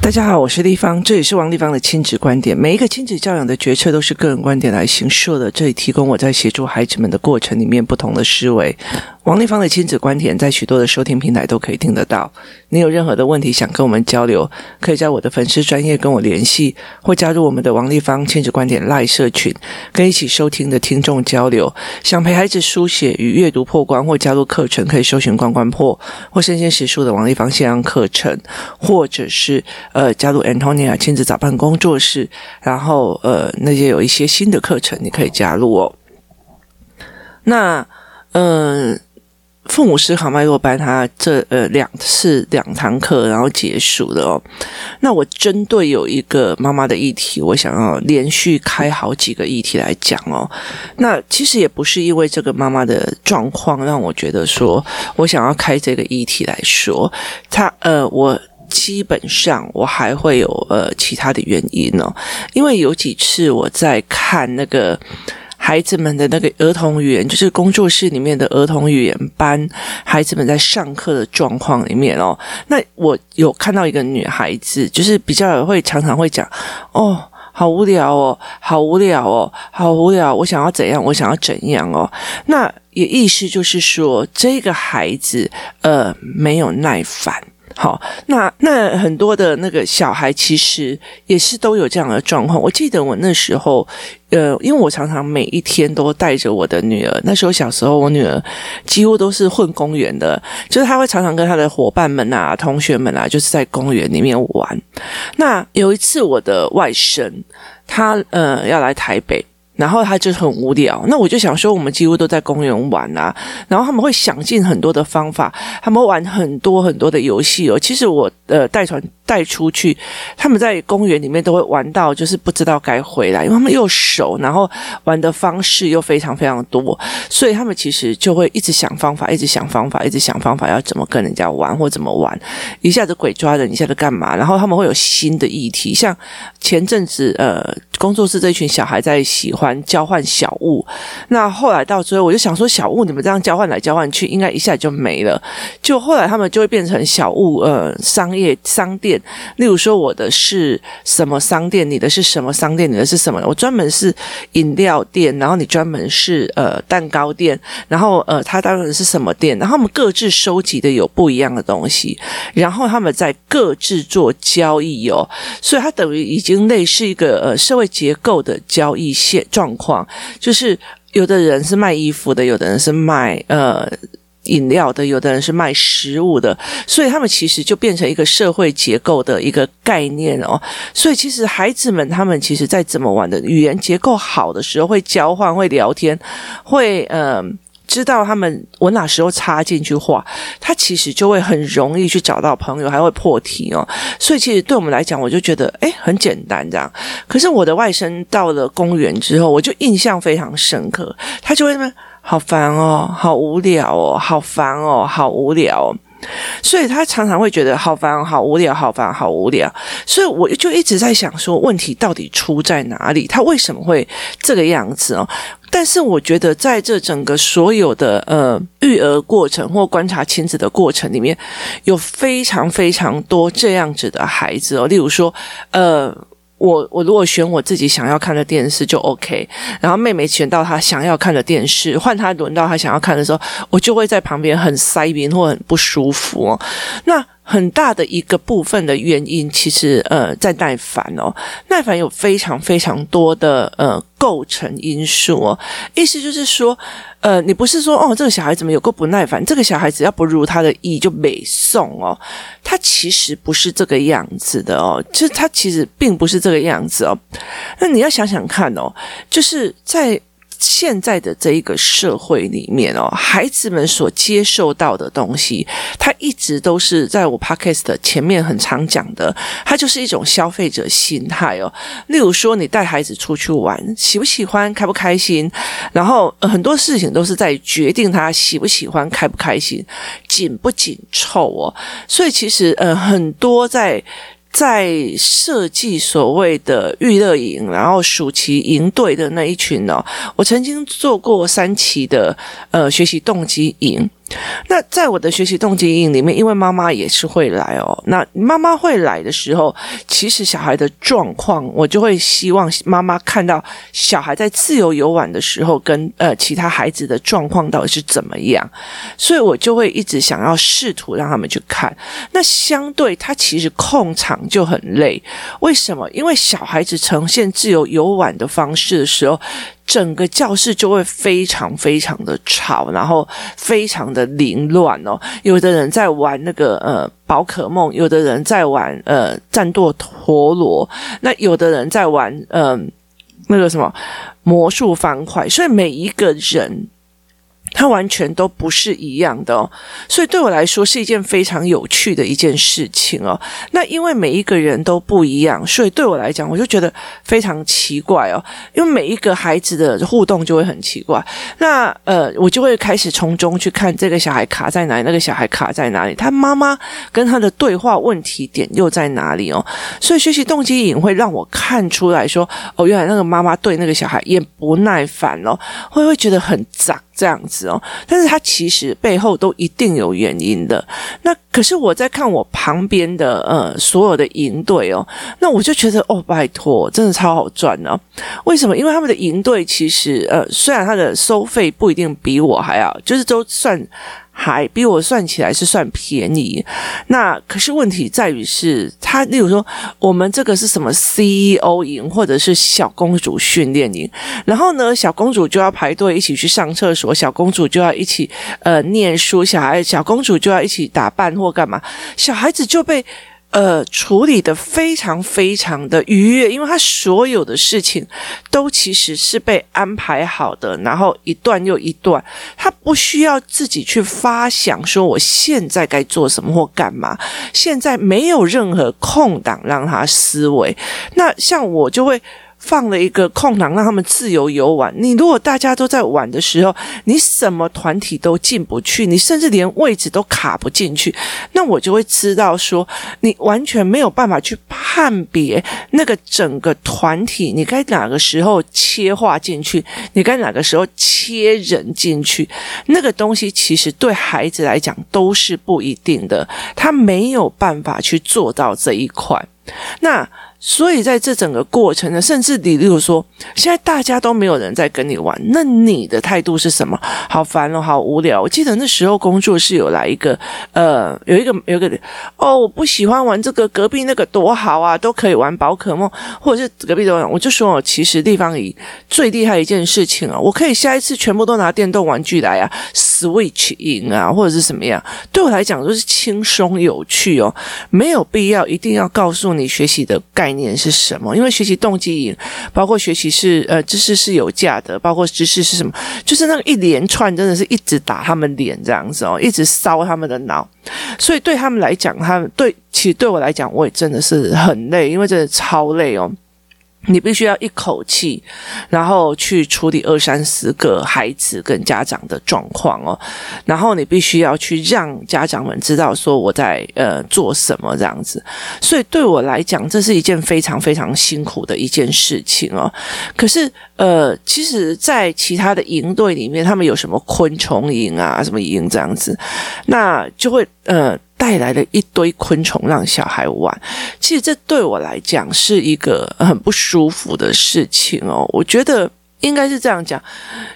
大家好，我是丽芳，这里是王丽芳的亲子观点。每一个亲子教养的决策都是个人观点来形设的，这里提供我在协助孩子们的过程里面不同的思维。王立芳的亲子观点在许多的收听平台都可以听得到。你有任何的问题想跟我们交流，可以在我的粉丝专业跟我联系，或加入我们的王立芳亲子观点赖社群，跟一起收听的听众交流。想陪孩子书写与阅读破关，或加入课程，可以搜寻“关关破”或“身先实书”的王立芳线上课程，或者是呃加入 Antonia 亲子早班工作室，然后呃那些有一些新的课程，你可以加入哦。那嗯。父母思考脉络班，他这呃两次两堂课，然后结束了哦。那我针对有一个妈妈的议题，我想要连续开好几个议题来讲哦。那其实也不是因为这个妈妈的状况让我觉得说我想要开这个议题来说，他呃，我基本上我还会有呃其他的原因哦，因为有几次我在看那个。孩子们的那个儿童语言，就是工作室里面的儿童语言班，孩子们在上课的状况里面哦，那我有看到一个女孩子，就是比较会常常会讲，哦，好无聊哦，好无聊哦，好无聊，我想要怎样，我想要怎样哦，那也意思就是说，这个孩子呃没有耐烦。好，那那很多的那个小孩其实也是都有这样的状况。我记得我那时候，呃，因为我常常每一天都带着我的女儿。那时候小时候，我女儿几乎都是混公园的，就是她会常常跟她的伙伴们啊、同学们啊，就是在公园里面玩。那有一次，我的外甥他呃要来台北。然后他就很无聊，那我就想说，我们几乎都在公园玩啊，然后他们会想尽很多的方法，他们玩很多很多的游戏哦。其实我呃带团带出去，他们在公园里面都会玩到就是不知道该回来，因为他们又熟，然后玩的方式又非常非常多，所以他们其实就会一直想方法，一直想方法，一直想方法要怎么跟人家玩或怎么玩，一下子鬼抓人，一下子干嘛，然后他们会有新的议题，像前阵子呃工作室这群小孩在喜欢。交换小物，那后来到最后，我就想说，小物你们这样交换来交换去，应该一下就没了。就后来他们就会变成小物，呃，商业商店。例如说，我的是什么商店，你的是什么商店，你的是什么？我专门是饮料店，然后你专门是呃蛋糕店，然后呃他当然是什么店，然后他们各自收集的有不一样的东西，然后他们在各自做交易哦，所以它等于已经类似一个呃社会结构的交易线。状况就是，有的人是卖衣服的，有的人是卖呃饮料的，有的人是卖食物的，所以他们其实就变成一个社会结构的一个概念哦。所以其实孩子们他们其实在怎么玩的语言结构好的时候，会交换，会聊天，会呃。知道他们我哪时候插进去话，他其实就会很容易去找到朋友，还会破题哦。所以其实对我们来讲，我就觉得诶很简单这样。可是我的外甥到了公园之后，我就印象非常深刻，他就会说好烦哦，好无聊哦，好烦哦，好无聊。所以他常常会觉得好烦、好无聊、好烦、好无聊。所以我就一直在想说，问题到底出在哪里？他为什么会这个样子哦？但是我觉得，在这整个所有的呃育儿过程或观察亲子的过程里面，有非常非常多这样子的孩子哦。例如说，呃。我我如果选我自己想要看的电视就 OK，然后妹妹选到她想要看的电视，换她轮到她想要看的时候，我就会在旁边很塞鼻或很不舒服。那很大的一个部分的原因，其实呃在耐烦哦，耐烦有非常非常多的呃构成因素哦。意思就是说，呃，你不是说哦这个小孩怎么有够不耐烦，这个小孩只要不如他的意就没送哦，他其实不是这个样子的哦，就他其实并不是这个样子哦。那你要想想看哦，就是在。现在的这一个社会里面哦，孩子们所接受到的东西，它一直都是在我 podcast 前面很常讲的，它就是一种消费者心态哦。例如说，你带孩子出去玩，喜不喜欢，开不开心，然后，很多事情都是在决定他喜不喜欢，开不开心，紧不紧凑哦。所以其实呃，很多在。在设计所谓的娱乐营，然后暑期营队的那一群哦，我曾经做过三期的呃学习动机营。那在我的学习动机营里面，因为妈妈也是会来哦。那妈妈会来的时候，其实小孩的状况，我就会希望妈妈看到小孩在自由游玩的时候，跟呃其他孩子的状况到底是怎么样。所以我就会一直想要试图让他们去看。那相对他其实控场就很累，为什么？因为小孩子呈现自由游玩的方式的时候。整个教室就会非常非常的吵，然后非常的凌乱哦。有的人在玩那个呃宝可梦，有的人在玩呃战斗陀螺，那有的人在玩呃那个什么魔术方块，所以每一个人。它完全都不是一样的哦，所以对我来说是一件非常有趣的一件事情哦。那因为每一个人都不一样，所以对我来讲，我就觉得非常奇怪哦。因为每一个孩子的互动就会很奇怪，那呃，我就会开始从中去看这个小孩卡在哪里，那个小孩卡在哪里，他妈妈跟他的对话问题点又在哪里哦。所以学习动机营会让我看出来说，哦，原来那个妈妈对那个小孩也不耐烦哦，会会觉得很脏。这样子哦，但是他其实背后都一定有原因的。那可是我在看我旁边的呃所有的营队哦，那我就觉得哦，拜托，真的超好赚哦。为什么？因为他们的营队其实呃，虽然他的收费不一定比我还要，就是都算。还比我算起来是算便宜，那可是问题在于是，他例如说我们这个是什么 CEO 营或者是小公主训练营，然后呢，小公主就要排队一起去上厕所，小公主就要一起呃念书，小孩小公主就要一起打扮或干嘛，小孩子就被。呃，处理得非常非常的愉悦，因为他所有的事情都其实是被安排好的，然后一段又一段，他不需要自己去发想说我现在该做什么或干嘛，现在没有任何空档让他思维。那像我就会。放了一个空档，让他们自由游玩。你如果大家都在玩的时候，你什么团体都进不去，你甚至连位置都卡不进去，那我就会知道说，你完全没有办法去判别那个整个团体，你该哪个时候切划进去，你该哪个时候切人进去，那个东西其实对孩子来讲都是不一定的，他没有办法去做到这一块。那。所以在这整个过程呢，甚至你例如说，现在大家都没有人在跟你玩，那你的态度是什么？好烦哦，好无聊。我记得那时候工作室有来一个，呃，有一个有一个哦，我不喜欢玩这个，隔壁那个多好啊，都可以玩宝可梦，或者是隔壁都有。我就说，其实地方里最厉害一件事情啊，我可以下一次全部都拿电动玩具来啊，Switch 赢啊，或者是什么样，对我来讲都是轻松有趣哦，没有必要一定要告诉你学习的概念。念是什么？因为学习动机，包括学习是呃知识是有价的，包括知识是什么？就是那个一连串，真的是一直打他们脸这样子哦，一直烧他们的脑。所以对他们来讲，他们对其实对我来讲，我也真的是很累，因为真的超累哦。你必须要一口气，然后去处理二三十个孩子跟家长的状况哦，然后你必须要去让家长们知道说我在呃做什么这样子，所以对我来讲，这是一件非常非常辛苦的一件事情哦。可是呃，其实，在其他的营队里面，他们有什么昆虫营啊，什么营这样子，那就会呃。带来了一堆昆虫让小孩玩，其实这对我来讲是一个很不舒服的事情哦，我觉得。应该是这样讲，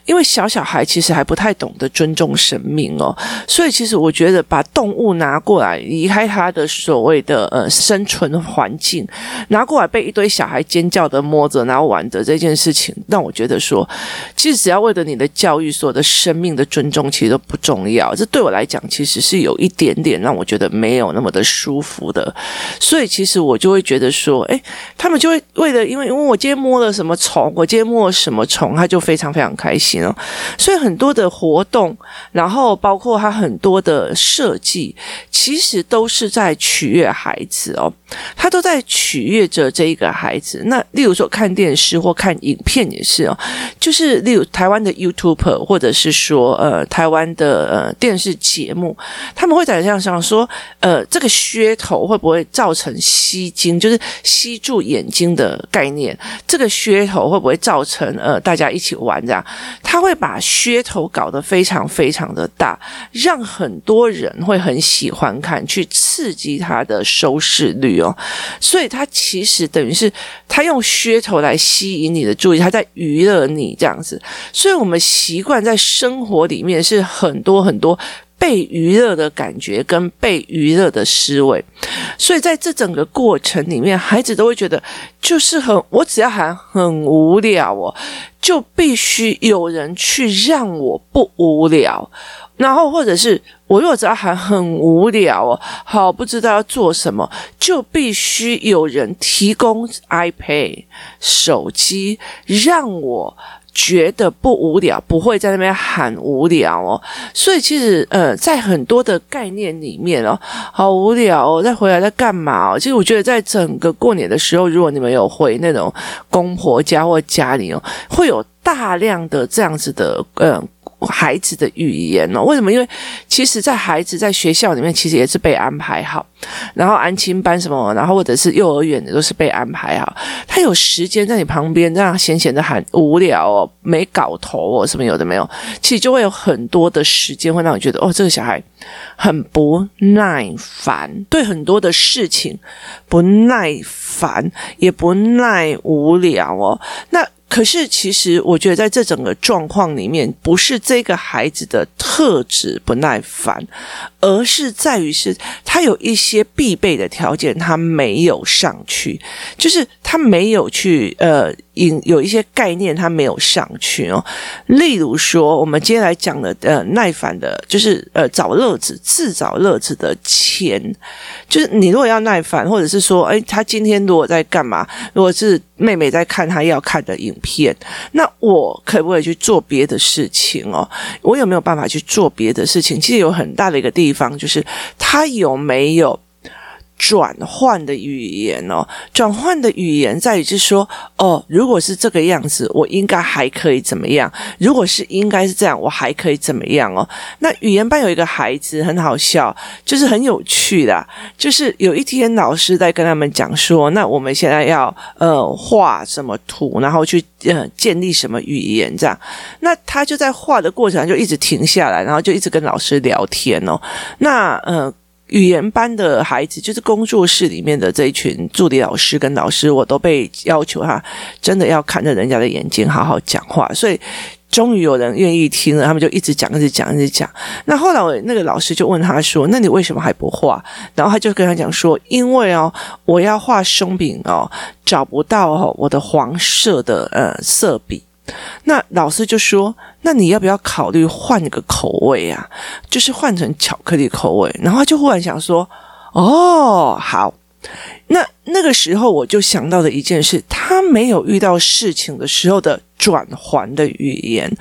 因为小小孩其实还不太懂得尊重生命哦，所以其实我觉得把动物拿过来，离开他的所谓的呃生存环境，拿过来被一堆小孩尖叫的摸着然后玩的这件事情，让我觉得说，其实只要为了你的教育，所有的生命的尊重其实都不重要。这对我来讲，其实是有一点点让我觉得没有那么的舒服的。所以其实我就会觉得说，诶，他们就会为了因为因为我今天摸了什么虫，我今天摸了什么虫。他就非常非常开心哦，所以很多的活动，然后包括他很多的设计，其实都是在取悦孩子哦，他都在取悦着这一个孩子。那例如说看电视或看影片也是哦，就是例如台湾的 YouTuber 或者是说呃台湾的呃电视节目，他们会在这样想说，呃这个噱头会不会造成吸睛，就是吸住眼睛的概念？这个噱头会不会造成呃？大家一起玩这样，他会把噱头搞得非常非常的大，让很多人会很喜欢看，去刺激他的收视率哦。所以他其实等于是他用噱头来吸引你的注意，他在娱乐你这样子。所以我们习惯在生活里面是很多很多。被娱乐的感觉跟被娱乐的思维，所以在这整个过程里面，孩子都会觉得就是很，我只要喊很无聊哦，就必须有人去让我不无聊，然后或者是我如果只要喊很无聊哦，好，不知道要做什么，就必须有人提供 iPad 手机让我。觉得不无聊，不会在那边喊无聊哦。所以其实呃，在很多的概念里面哦，好无聊哦，再回来在干嘛哦？其实我觉得在整个过年的时候，如果你们有回那种公婆家或家里哦，会有大量的这样子的嗯。孩子的语言哦，为什么？因为其实，在孩子在学校里面，其实也是被安排好，然后安亲班什么，然后或者是幼儿园的都是被安排好。他有时间在你旁边这样闲闲的喊无聊哦，没搞头哦，什么有的没有，其实就会有很多的时间会让你觉得哦，这个小孩很不耐烦，对很多的事情不耐烦，也不耐无聊哦，那。可是，其实我觉得在这整个状况里面，不是这个孩子的特质不耐烦，而是在于是他有一些必备的条件，他没有上去，就是他没有去呃引。有一些概念他没有上去哦，例如说，我们今天来讲的呃耐烦的，就是呃找乐子、自找乐子的钱，就是你如果要耐烦，或者是说，哎，他今天如果在干嘛？如果是妹妹在看他要看的影片，那我可不可以去做别的事情哦？我有没有办法去做别的事情？其实有很大的一个地地方，就是他有没有。转换的语言哦，转换的语言在于就是说，哦，如果是这个样子，我应该还可以怎么样？如果是应该是这样，我还可以怎么样哦？那语言班有一个孩子很好笑，就是很有趣的，就是有一天老师在跟他们讲说，那我们现在要呃画什么图，然后去呃建立什么语言这样，那他就在画的过程就一直停下来，然后就一直跟老师聊天哦，那呃。语言班的孩子，就是工作室里面的这一群助理老师跟老师，我都被要求他真的要看着人家的眼睛好好讲话，所以终于有人愿意听了，他们就一直讲，一直讲，一直讲。那后来我那个老师就问他说：“那你为什么还不画？”然后他就跟他讲说：“因为哦，我要画松饼哦，找不到哦我的黄色的呃色笔。”那老师就说：“那你要不要考虑换个口味啊？就是换成巧克力口味。”然后他就忽然想说：“哦，好。”那那个时候我就想到的一件事：他没有遇到事情的时候的。转环的语言，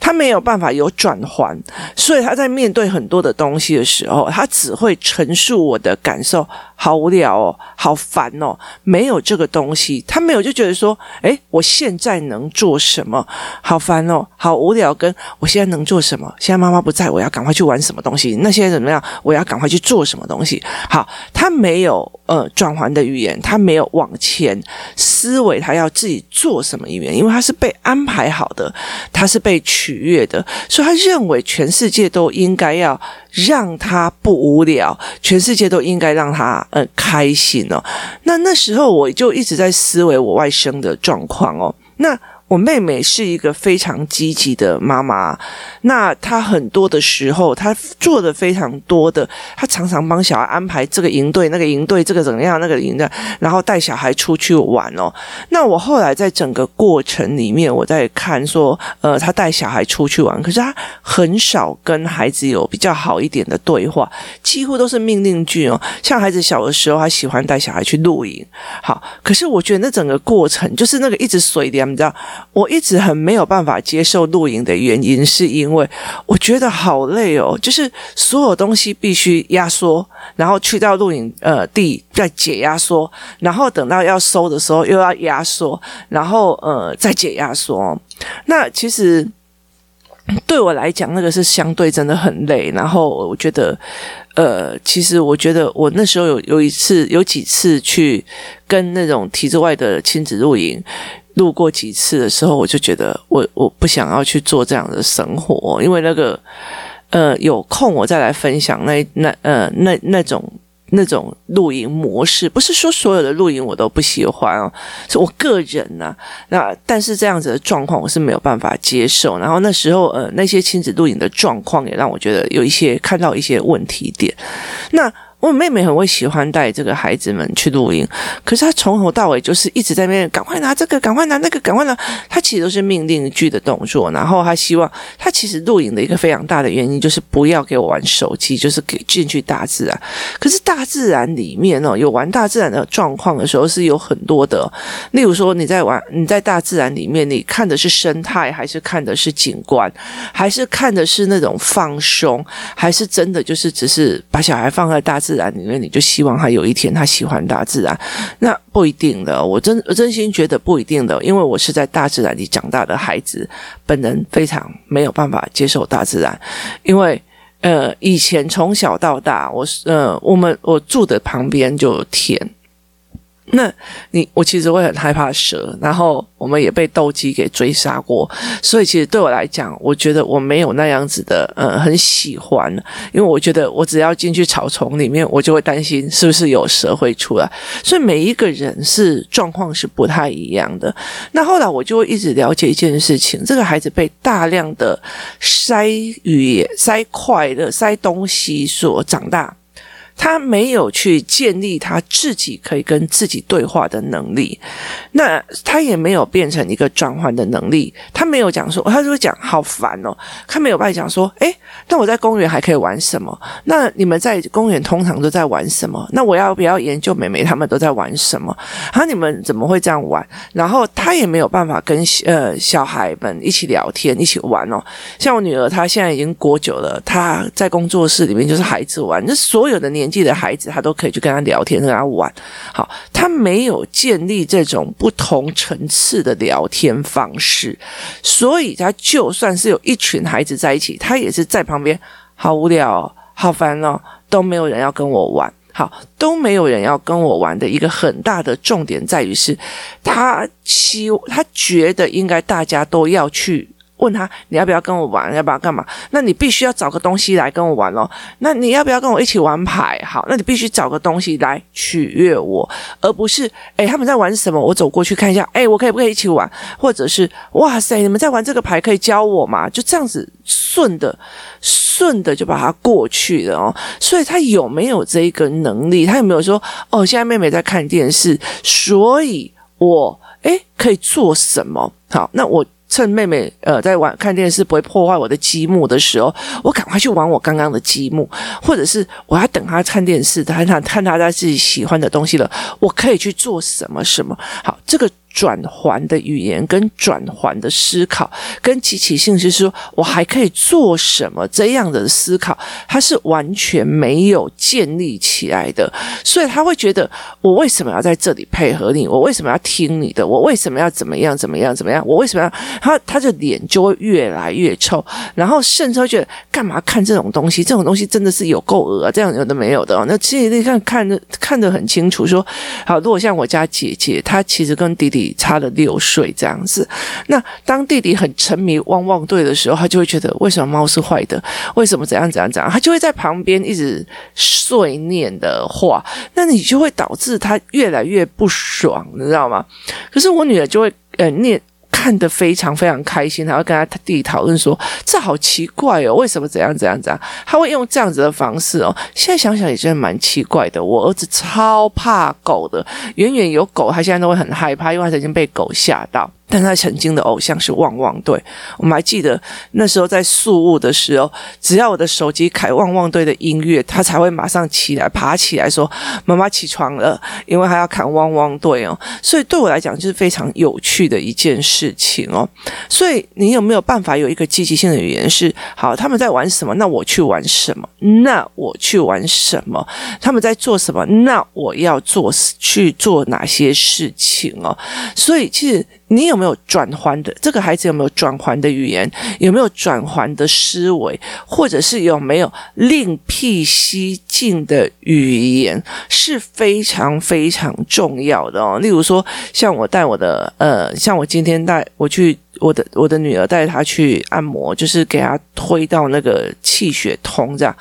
他没有办法有转环，所以他在面对很多的东西的时候，他只会陈述我的感受，好无聊哦，好烦哦，没有这个东西，他没有就觉得说，诶，我现在能做什么？好烦哦，好无聊，跟我现在能做什么？现在妈妈不在，我要赶快去玩什么东西？那现在怎么样？我要赶快去做什么东西？好，他没有呃转换的语言，他没有往前思维，他要自己做什么语言？因为他是被。安排好的，他是被取悦的，所以他认为全世界都应该要让他不无聊，全世界都应该让他呃开心哦。那那时候我就一直在思维我外甥的状况哦，那。我妹妹是一个非常积极的妈妈，那她很多的时候，她做的非常多的，她常常帮小孩安排这个营队、那个营队，这个怎么样，那个营队，然后带小孩出去玩哦。那我后来在整个过程里面，我在看说，呃，她带小孩出去玩，可是她很少跟孩子有比较好一点的对话，几乎都是命令句哦。像孩子小的时候，她喜欢带小孩去露营，好，可是我觉得那整个过程就是那个一直水的，你知道。我一直很没有办法接受露营的原因，是因为我觉得好累哦，就是所有东西必须压缩，然后去到露营呃地再解压缩，然后等到要收的时候又要压缩，然后呃再解压缩。那其实对我来讲，那个是相对真的很累。然后我觉得，呃，其实我觉得我那时候有有一次有几次去跟那种体制外的亲子露营。路过几次的时候，我就觉得我我不想要去做这样的生活，因为那个呃有空我再来分享那那呃那那种那种露营模式，不是说所有的露营我都不喜欢哦，是我个人呐、那但是这样子的状况我是没有办法接受。然后那时候呃那些亲子露营的状况也让我觉得有一些看到一些问题点。那。我妹妹很会喜欢带这个孩子们去露营，可是她从头到尾就是一直在那边赶快拿这个，赶快拿那个，赶快拿。她其实都是命令句的动作，然后她希望她其实露营的一个非常大的原因就是不要给我玩手机，就是给进去大自然。可是大自然里面哦，有玩大自然的状况的时候是有很多的，例如说你在玩你在大自然里面，你看的是生态，还是看的是景观，还是看的是那种放松，还是真的就是只是把小孩放在大自然。自然里面，你就希望他有一天他喜欢大自然，那不一定的。我真我真心觉得不一定的，因为我是在大自然里长大的孩子，本人非常没有办法接受大自然，因为呃，以前从小到大，我是呃，我们我住的旁边就有田。那你我其实会很害怕蛇，然后我们也被斗鸡给追杀过，所以其实对我来讲，我觉得我没有那样子的，呃，很喜欢，因为我觉得我只要进去草丛里面，我就会担心是不是有蛇会出来，所以每一个人是状况是不太一样的。那后来我就会一直了解一件事情，这个孩子被大量的塞语言、塞快乐、塞东西所长大。他没有去建立他自己可以跟自己对话的能力，那他也没有变成一个转换的能力。他没有讲说，他就会讲好烦哦。他没有办法讲说，诶，那我在公园还可以玩什么？那你们在公园通常都在玩什么？那我要不要研究美美他们都在玩什么？啊，你们怎么会这样玩？然后他也没有办法跟呃小孩们一起聊天，一起玩哦。像我女儿，她现在已经国九了，她在工作室里面就是孩子玩，那所有的年。年纪的孩子，他都可以去跟他聊天，跟他玩。好，他没有建立这种不同层次的聊天方式，所以他就算是有一群孩子在一起，他也是在旁边，好无聊哦，好烦哦，都没有人要跟我玩。好，都没有人要跟我玩的一个很大的重点在于是，他希他觉得应该大家都要去。问他你要不要跟我玩？要不要干嘛？那你必须要找个东西来跟我玩咯。那你要不要跟我一起玩牌？好，那你必须找个东西来取悦我，而不是诶，他们在玩什么？我走过去看一下，诶，我可以不可以一起玩？或者是哇塞，你们在玩这个牌，可以教我吗？就这样子顺的顺的就把它过去了哦。所以他有没有这个能力？他有没有说哦？现在妹妹在看电视，所以我诶可以做什么？好，那我。趁妹妹呃在玩看电视不会破坏我的积木的时候，我赶快去玩我刚刚的积木，或者是我要等她看电视，她看看她在自己喜欢的东西了，我可以去做什么什么？好，这个。转环的语言跟转环的思考，跟积极性是说，我还可以做什么？这样的思考，他是完全没有建立起来的，所以他会觉得，我为什么要在这里配合你？我为什么要听你的？我为什么要怎么样？怎么样？怎么样？我为什么要？他他的脸就会越来越臭，然后甚至会觉得，干嘛看这种东西？这种东西真的是有够恶啊！这样有的没有的哦。那其实你看看的看得很清楚，说好，如果像我家姐姐，她其实跟弟弟。差了六岁这样子，那当弟弟很沉迷汪汪队的时候，他就会觉得为什么猫是坏的？为什么怎样怎样怎样？他就会在旁边一直碎念的话，那你就会导致他越来越不爽，你知道吗？可是我女儿就会呃念。看得非常非常开心，他会跟他弟弟讨论说：“这好奇怪哦，为什么怎样怎样怎样？”他会用这样子的方式哦。现在想想也真的蛮奇怪的。我儿子超怕狗的，远远有狗，他现在都会很害怕，因为他曾经被狗吓到。但他曾经的偶像是汪汪队，我们还记得那时候在宿雾的时候，只要我的手机开汪汪队的音乐，他才会马上起来爬起来说：“妈妈起床了，因为他要看汪汪队哦。”所以对我来讲就是非常有趣的一件事情哦。所以你有没有办法有一个积极性的语言是：好，他们在玩什么？那我去玩什么？那我去玩什么？他们在做什么？那我要做去做哪些事情哦？所以其实。你有没有转换的？这个孩子有没有转换的语言？有没有转换的思维？或者是有没有另辟蹊径的语言？是非常非常重要的哦。例如说，像我带我的呃，像我今天带我去。我的我的女儿带她去按摩，就是给她推到那个气血通这样。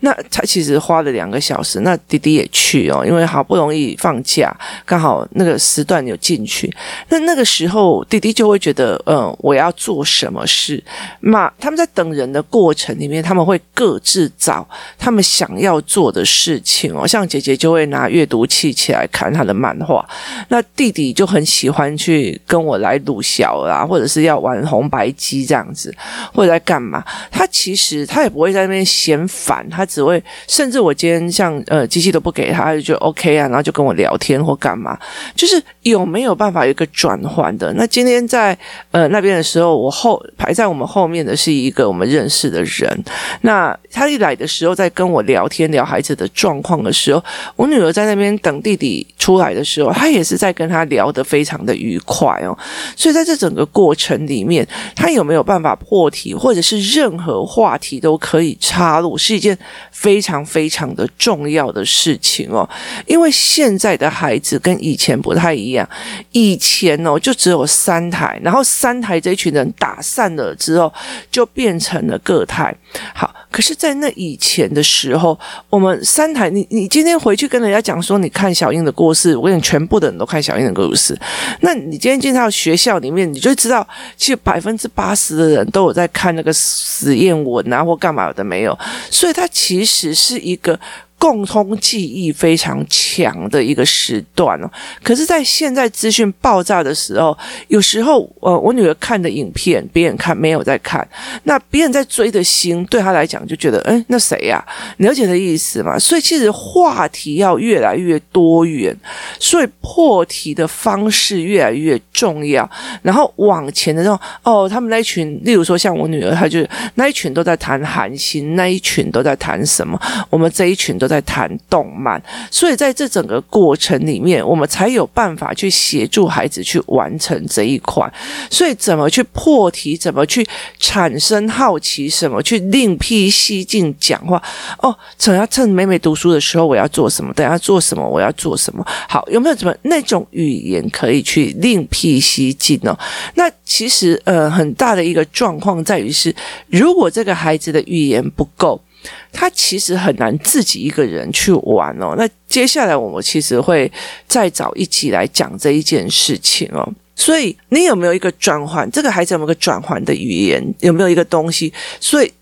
那她其实花了两个小时，那弟弟也去哦，因为好不容易放假，刚好那个时段有进去。那那个时候弟弟就会觉得，嗯，我要做什么事？那他们在等人的过程里面，他们会各自找他们想要做的事情哦。像姐姐就会拿阅读器起来看她的漫画，那弟弟就很喜欢去跟我来鲁小啦，或者是。要玩红白机这样子，或者在干嘛？他其实他也不会在那边嫌烦，他只会甚至我今天像呃机器都不给他，他就 OK 啊，然后就跟我聊天或干嘛。就是有没有办法有一个转换的？那今天在呃那边的时候，我后排在我们后面的是一个我们认识的人。那他一来的时候，在跟我聊天聊孩子的状况的时候，我女儿在那边等弟弟出来的时候，他也是在跟他聊得非常的愉快哦。所以在这整个过程。城里面他有没有办法破题，或者是任何话题都可以插入，是一件非常非常的重要的事情哦。因为现在的孩子跟以前不太一样，以前哦就只有三台，然后三台这一群人打散了之后，就变成了个台。好。可是，在那以前的时候，我们三台，你你今天回去跟人家讲说，你看小英的故事，我跟你全部的人都看小英的故事。那你今天进到学校里面，你就知道，其实百分之八十的人都有在看那个实验文啊，或干嘛的没有。所以它其实是一个。共通记忆非常强的一个时段哦，可是，在现在资讯爆炸的时候，有时候，呃，我女儿看的影片，别人看没有在看，那别人在追的星，对她来讲就觉得，诶，那谁呀？了解的意思嘛？所以，其实话题要越来越多元，所以破题的方式越来越重要。然后往前的时候，哦，他们那一群，例如说像我女儿，她就那一群都在谈韩星，那一群都在谈什么？我们这一群都。在谈动漫，所以在这整个过程里面，我们才有办法去协助孩子去完成这一块。所以，怎么去破题，怎么去产生好奇，什么去另辟蹊径讲话？哦，等下趁美美读书的时候，我要做什么？等下做什么？我要做什么？好，有没有什么那种语言可以去另辟蹊径呢？那其实，呃，很大的一个状况在于是，如果这个孩子的语言不够。他其实很难自己一个人去玩哦。那接下来我们其实会再找一集来讲这一件事情哦。所以你有没有一个转换？这个孩子有没有个转换的语言？有没有一个东西？所以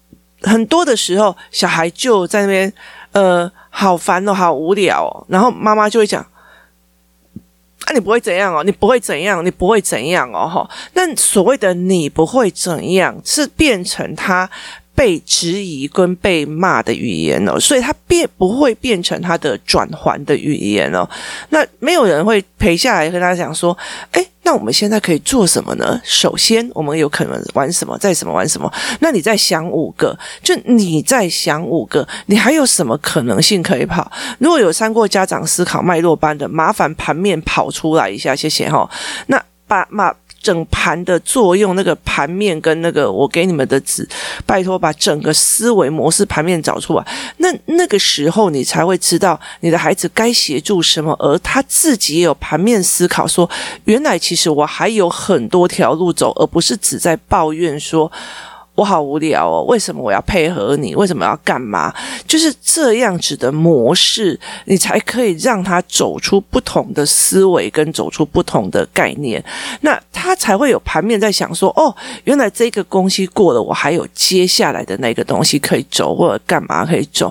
很多的时候，小孩就在那边，呃，好烦哦，好无聊哦。然后妈妈就会讲：“啊，你不会怎样哦，你不会怎样，你不会怎样哦。”哈，那所谓的“你不会怎样”是变成他。被质疑跟被骂的语言哦，所以他变不会变成他的转环的语言哦。那没有人会陪下来跟他讲说，诶，那我们现在可以做什么呢？首先，我们有可能玩什么，再什么玩什么。那你再想五个，就你再想五个，你还有什么可能性可以跑？如果有上过家长思考脉络班的，麻烦盘面跑出来一下，谢谢哈。那把马。整盘的作用，那个盘面跟那个我给你们的纸，拜托把整个思维模式盘面找出来。那那个时候你才会知道你的孩子该协助什么，而他自己也有盘面思考，说原来其实我还有很多条路走，而不是只在抱怨说。我好无聊哦，为什么我要配合你？为什么要干嘛？就是这样子的模式，你才可以让他走出不同的思维，跟走出不同的概念，那他才会有盘面在想说：哦，原来这个东西过了，我还有接下来的那个东西可以走，或者干嘛可以走。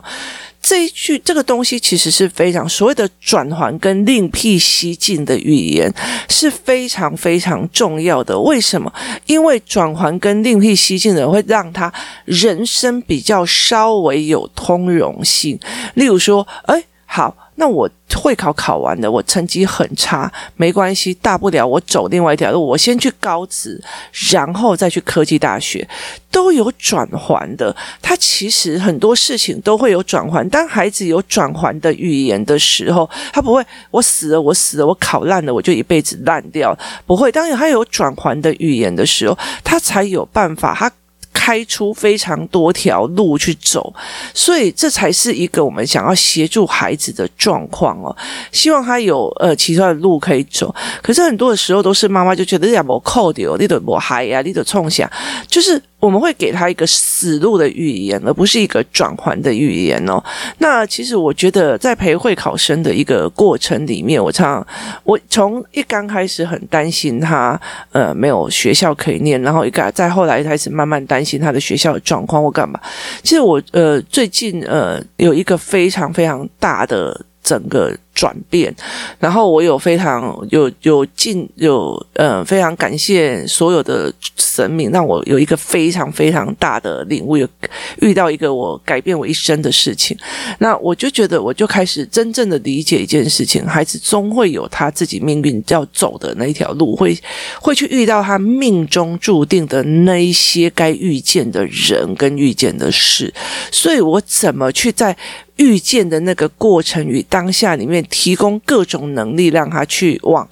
这一句这个东西其实是非常所谓的转环跟另辟蹊径的语言是非常非常重要的。为什么？因为转环跟另辟蹊径的人会让他人生比较稍微有通融性。例如说，哎，好。那我会考考完了，我成绩很差，没关系，大不了我走另外一条路，我先去高职，然后再去科技大学，都有转环的。他其实很多事情都会有转环。当孩子有转环的语言的时候，他不会我死了，我死了，我考烂了，我就一辈子烂掉，不会。当然他有转环的语言的时候，他才有办法，他。开出非常多条路去走，所以这才是一个我们想要协助孩子的状况哦。希望他有呃其他的路可以走，可是很多的时候都是妈妈就觉得呀，我扣掉，你得我嗨呀，你得冲下，就是。我们会给他一个死路的预言，而不是一个转圜的预言哦。那其实我觉得，在陪会考生的一个过程里面，我常我从一刚开始很担心他，呃，没有学校可以念，然后一个再后来开始慢慢担心他的学校的状况或干嘛。其实我呃最近呃有一个非常非常大的整个。转变，然后我有非常有有进有呃非常感谢所有的神明，让我有一个非常非常大的领悟，有遇到一个我改变我一生的事情。那我就觉得，我就开始真正的理解一件事情：孩子终会有他自己命运要走的那一条路，会会去遇到他命中注定的那一些该遇见的人跟遇见的事。所以我怎么去在遇见的那个过程与当下里面，提供各种能力，让他去往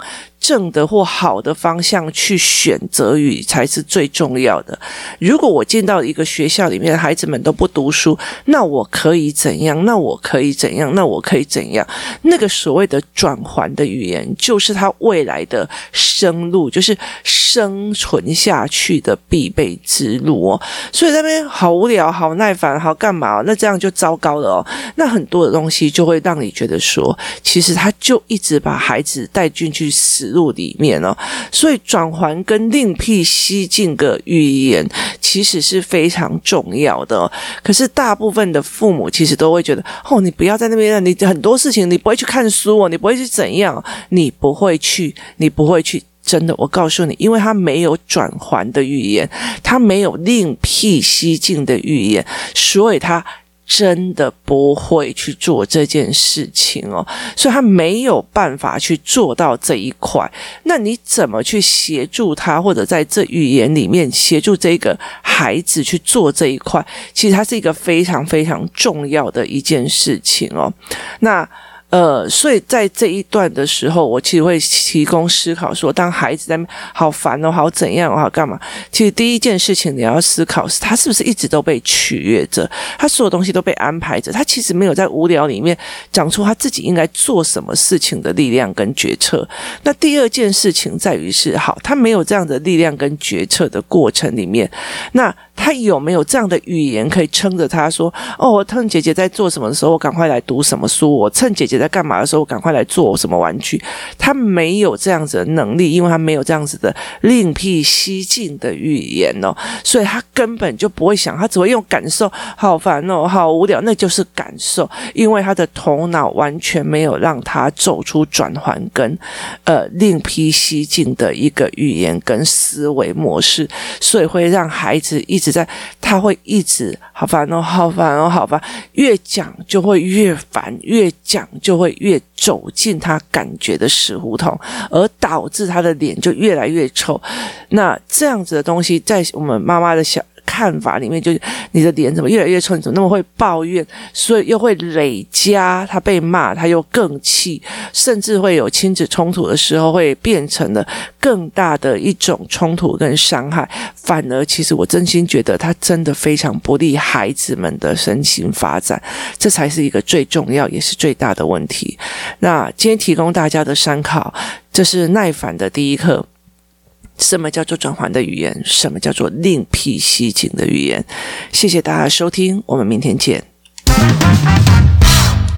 正的或好的方向去选择，与才是最重要的。如果我进到一个学校里面，孩子们都不读书，那我可以怎样？那我可以怎样？那我可以怎样？那个所谓的转环的语言，就是他未来的生路，就是生存下去的必备之路哦。所以那边好无聊，好耐烦，好干嘛？那这样就糟糕了哦。那很多的东西就会让你觉得说，其实他就一直把孩子带进去死路里面哦，所以转圜跟另辟蹊径的语言其实是非常重要的。可是大部分的父母其实都会觉得，哦，你不要在那边，你很多事情你不会去看书哦，你不会去怎样，你不会去，你不会去。真的，我告诉你，因为他没有转圜的语言，他没有另辟蹊径的语言，所以他。真的不会去做这件事情哦，所以他没有办法去做到这一块。那你怎么去协助他，或者在这语言里面协助这个孩子去做这一块？其实它是一个非常非常重要的一件事情哦。那。呃，所以在这一段的时候，我其实会提供思考说，当孩子在好烦哦，好怎样，好干嘛？其实第一件事情你要思考是，他是不是一直都被取悦着？他所有东西都被安排着，他其实没有在无聊里面讲出他自己应该做什么事情的力量跟决策。那第二件事情在于是，好，他没有这样的力量跟决策的过程里面，那。他有没有这样的语言可以撑着他说：“哦，我趁姐姐在做什么的时候，我赶快来读什么书；我趁姐姐在干嘛的时候，赶快来做什么玩具。”他没有这样子的能力，因为他没有这样子的另辟蹊径的语言哦，所以他根本就不会想，他只会用感受。好烦哦，好无聊，那就是感受，因为他的头脑完全没有让他走出转圜跟呃另辟蹊径的一个语言跟思维模式，所以会让孩子一直。在他会一直好烦哦，好烦哦，好烦，越讲就会越烦，越讲就就会越走进他感觉的死胡同，而导致他的脸就越来越臭。那这样子的东西，在我们妈妈的小。看法里面就是你的脸怎么越来越臭，你怎么那么会抱怨，所以又会累加他被骂，他又更气，甚至会有亲子冲突的时候，会变成了更大的一种冲突跟伤害。反而，其实我真心觉得他真的非常不利孩子们的身心发展，这才是一个最重要也是最大的问题。那今天提供大家的参考，这是耐烦的第一课。什么叫做转换的语言？什么叫做另辟蹊径的语言？谢谢大家收听，我们明天见。